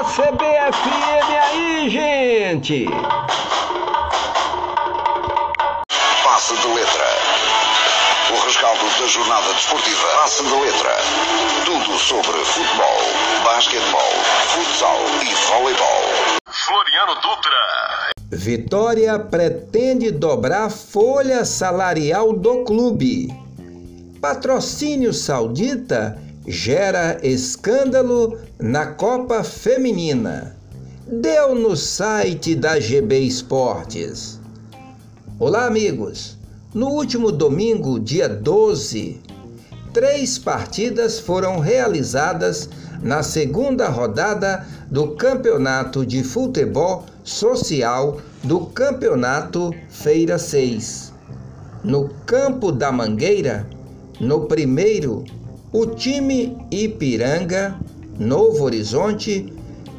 a CBFM aí, gente! Passe de letra. O rescaldo da jornada desportiva. Passe de letra. Tudo sobre futebol, basquetebol, futsal e voleibol. Floriano Dutra. Vitória pretende dobrar folha salarial do clube. Patrocínio saudita gera escândalo na Copa Feminina. Deu no site da GB Esportes. Olá, amigos. No último domingo, dia 12, três partidas foram realizadas na segunda rodada do Campeonato de Futebol Social do Campeonato Feira 6. No Campo da Mangueira, no primeiro, o time Ipiranga, Novo Horizonte,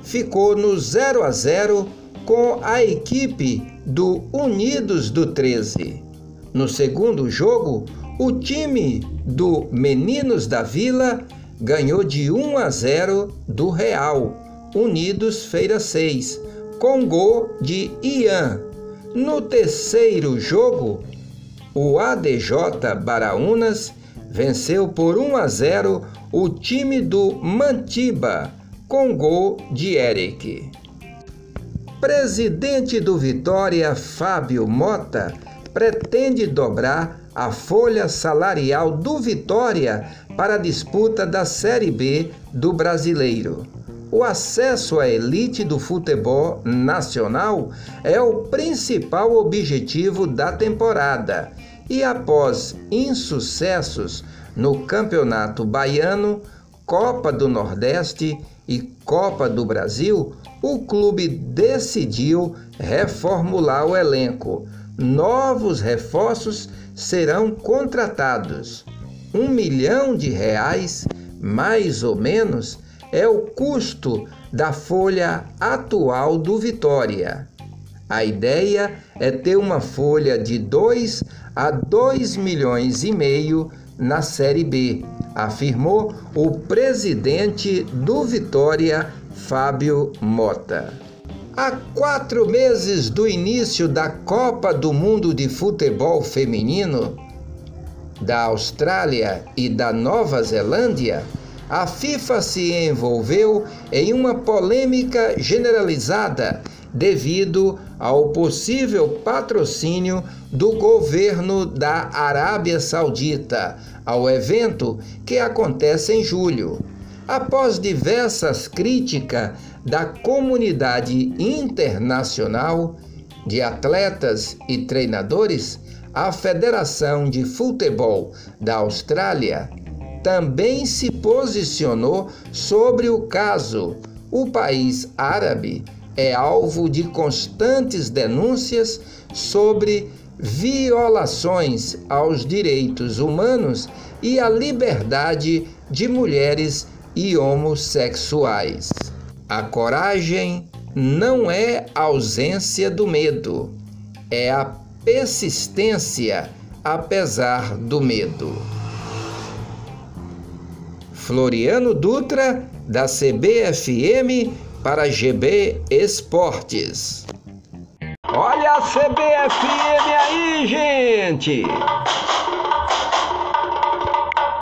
ficou no 0 a 0 com a equipe do Unidos do 13. No segundo jogo, o time do Meninos da Vila ganhou de 1 a 0 do Real, Unidos Feira 6, com gol de Ian. No terceiro jogo, o ADJ Baraunas venceu por 1 a 0 o time do Mantiba, com gol de Eric. Presidente do Vitória, Fábio Mota, pretende dobrar a folha salarial do Vitória para a disputa da Série B do Brasileiro. O acesso à elite do futebol nacional é o principal objetivo da temporada e após insucessos no Campeonato Baiano, Copa do Nordeste e Copa do Brasil, o clube decidiu reformular o elenco. Novos reforços serão contratados. Um milhão de reais, mais ou menos, é o custo da folha atual do Vitória. A ideia é ter uma folha de 2 a 2 milhões e meio na Série B, afirmou o presidente do Vitória, Fábio Mota. Há quatro meses do início da Copa do Mundo de Futebol Feminino da Austrália e da Nova Zelândia, a FIFA se envolveu em uma polêmica generalizada devido ao possível patrocínio do governo da Arábia Saudita ao evento que acontece em julho. Após diversas críticas da comunidade internacional de atletas e treinadores, a Federação de Futebol da Austrália também se posicionou sobre o caso. O país árabe é alvo de constantes denúncias sobre violações aos direitos humanos e à liberdade de mulheres e homossexuais. A coragem não é ausência do medo, é a persistência apesar do medo. Floriano Dutra, da CBFM, para GB Esportes. Olha a CBFM aí, gente!